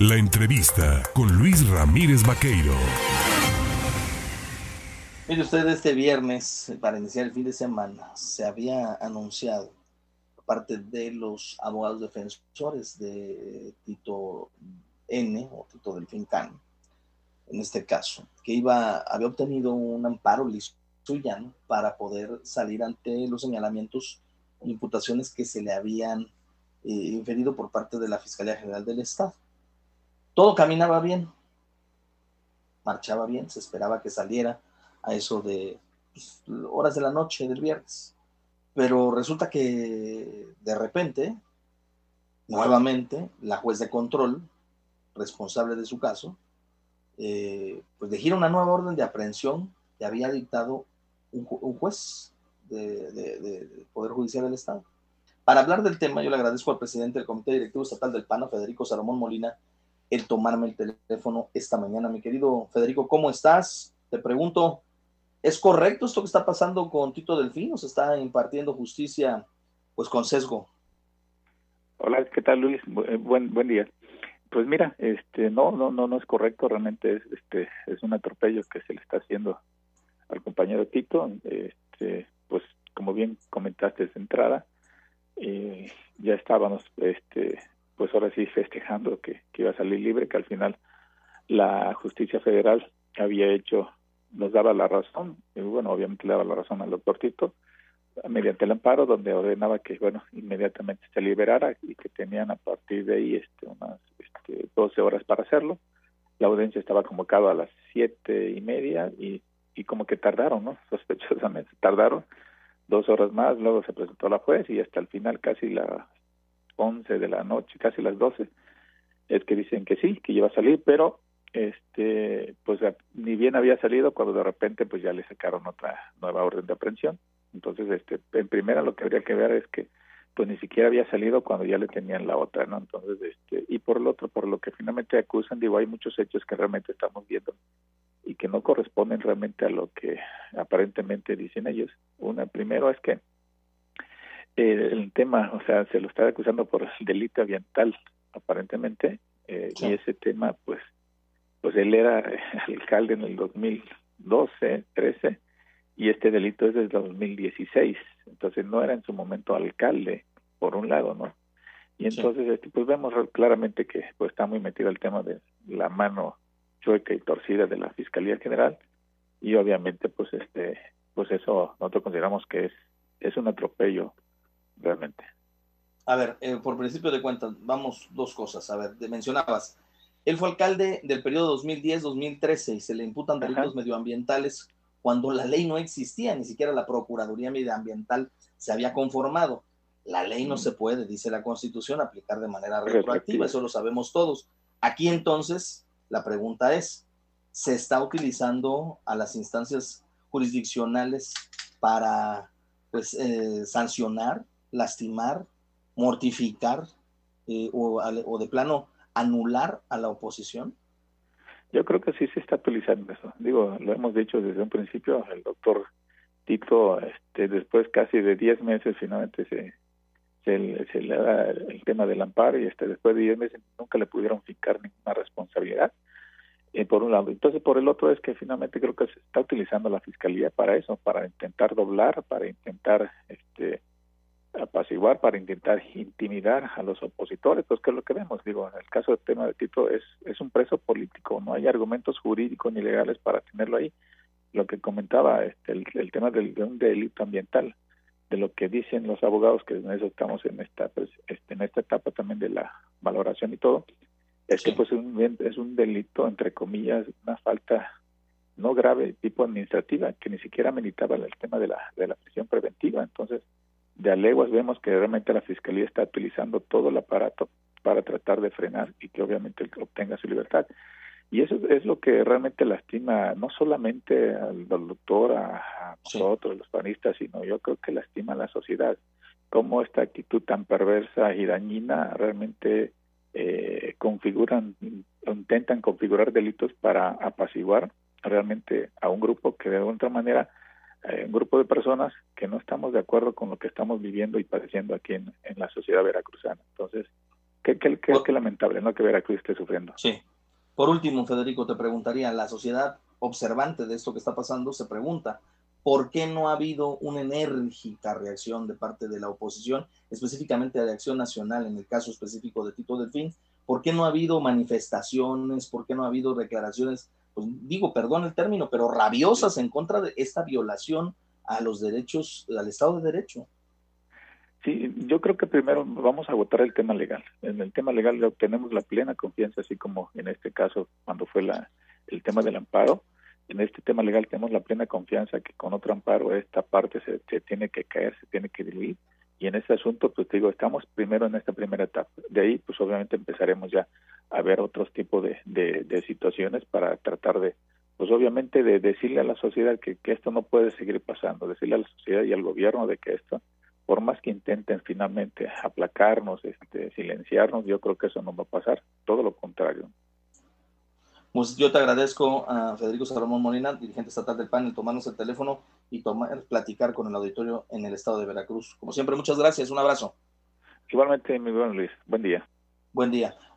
La entrevista con Luis Ramírez Vaqueiro. Mire usted, este viernes, para iniciar el fin de semana, se había anunciado parte de los abogados defensores de Tito N o Tito del Can, en este caso, que iba, había obtenido un amparo listo para poder salir ante los señalamientos e imputaciones que se le habían eh, inferido por parte de la Fiscalía General del Estado. Todo caminaba bien, marchaba bien, se esperaba que saliera a eso de pues, horas de la noche del viernes. Pero resulta que de repente, nuevamente, la juez de control, responsable de su caso, eh, pues le gira una nueva orden de aprehensión que había dictado un, juez del Poder Judicial del Estado. Para hablar del tema, yo le agradezco al presidente del Comité Directivo Estatal del PANA, Federico Salomón Molina, el tomarme el teléfono esta mañana. Mi querido Federico, ¿cómo estás? Te pregunto, ¿es correcto esto que está pasando con Tito Delfín? ¿O se está impartiendo justicia pues con sesgo? Hola, ¿qué tal Luis? Eh, buen, buen día. Pues mira, este, no, no, no, no es correcto, realmente es, este, es un atropello que se le está haciendo al compañero Tito, este, pues como bien comentaste de entrada, eh, ya estábamos, este, pues ahora sí festejando que, iba a salir libre, que al final la justicia federal había hecho, nos daba la razón, y bueno, obviamente le daba la razón al doctor Tito, mediante el amparo, donde ordenaba que, bueno, inmediatamente se liberara y que tenían a partir de ahí este, unas este, 12 horas para hacerlo. La audiencia estaba convocada a las siete y media y, y como que tardaron, ¿no? Sospechosamente tardaron dos horas más, luego se presentó la juez y hasta el final casi la 11 de la noche, casi las 12, es que dicen que sí, que iba a salir, pero este pues ni bien había salido cuando de repente pues ya le sacaron otra nueva orden de aprehensión. Entonces, este en primera lo que habría que ver es que pues ni siquiera había salido cuando ya le tenían la otra, ¿no? Entonces, este y por lo otro, por lo que finalmente acusan, digo, hay muchos hechos que realmente estamos viendo y que no corresponden realmente a lo que aparentemente dicen ellos. Una primero es que eh, el tema, o sea, se lo está acusando por delito ambiental, aparentemente, eh, y ese tema, pues, pues él era alcalde en el 2012, 13, y este delito es desde 2016, entonces no era en su momento alcalde, por un lado, ¿no? Y entonces, este, pues vemos claramente que pues está muy metido el tema de la mano chueca y torcida de la Fiscalía General y obviamente pues este pues eso nosotros consideramos que es es un atropello realmente. A ver, eh, por principio de cuentas, vamos dos cosas. A ver, mencionabas, él fue alcalde del periodo 2010-2013 y se le imputan delitos medioambientales cuando la ley no existía, ni siquiera la Procuraduría Medioambiental se había conformado. La ley no se puede, dice la Constitución, aplicar de manera retroactiva, eso lo sabemos todos. Aquí entonces la pregunta es, ¿se está utilizando a las instancias jurisdiccionales para pues, eh, sancionar, lastimar, mortificar eh, o, de plano anular a la oposición? Yo creo que sí se está utilizando eso. Digo, lo hemos dicho desde un principio, el doctor Tito, este, después casi de 10 meses, finalmente se, se, le da el tema del amparo y este después de 10 meses nunca le pudieron fijar ninguna responsabilidad eh, por un lado entonces por el otro es que finalmente creo que se está utilizando la fiscalía para eso para intentar doblar para intentar este para intentar intimidar a los opositores pues que es lo que vemos. Digo en el caso del tema de Tito es es un preso político no hay argumentos jurídicos ni legales para tenerlo ahí. Lo que comentaba este el, tema del, de un delito ambiental de lo que dicen los abogados, que en eso estamos en esta, pues, este, en esta etapa también de la valoración y todo, es que pues un, es un delito, entre comillas, una falta no grave tipo administrativa, que ni siquiera meditaba el tema de la, de la prisión preventiva. Entonces, de aleguas vemos que realmente la Fiscalía está utilizando todo el aparato para tratar de frenar y que obviamente obtenga su libertad. Y eso es lo que realmente lastima no solamente al, doctor, a, nosotros, los panistas, sino yo creo que lastima a la sociedad. Cómo esta actitud tan perversa y dañina realmente eh, configuran, intentan configurar delitos para apaciguar realmente a un grupo que de otra manera, eh, un grupo de personas que no estamos de acuerdo con lo que estamos viviendo y padeciendo aquí en, en la sociedad veracruzana. Entonces, qué, qué, qué, lamentable, ¿no? Que Veracruz esté sufriendo. Sí. Por último, Federico, te preguntaría, la sociedad observante de esto que está pasando se pregunta, ¿por qué no ha habido una enérgica reacción de parte de la oposición, específicamente de Acción Nacional, en el caso específico de Tito Delfín? ¿Por qué no ha habido manifestaciones? ¿Por qué no ha habido declaraciones, pues digo, perdón el término, pero rabiosas en contra de esta violación a los derechos, al Estado de Derecho? Sí, yo creo que primero vamos a agotar el tema legal. En el tema legal tenemos la plena confianza, así como en este caso cuando fue la, el tema del amparo. En este tema legal tenemos la plena confianza que con otro amparo esta parte se, tiene que caer, se tiene que diluir. Y en este asunto, pues digo, estamos primero en esta primera etapa. De ahí, pues obviamente empezaremos ya a ver otros tipos de, de, situaciones para tratar de, pues obviamente de decirle a la sociedad que, que esto no puede seguir pasando, decirle a la sociedad y al gobierno de que esto por más que intenten finalmente aplacarnos, este, silenciarnos, yo creo que eso no va a pasar, todo lo contrario. Pues yo te agradezco a Federico Salomón Molina, dirigente estatal del PAN, el tomarnos el teléfono y tomar, platicar con el auditorio en el estado de Veracruz. Como siempre, muchas gracias, un abrazo. Igualmente, mi buen Luis, buen día. Buen día.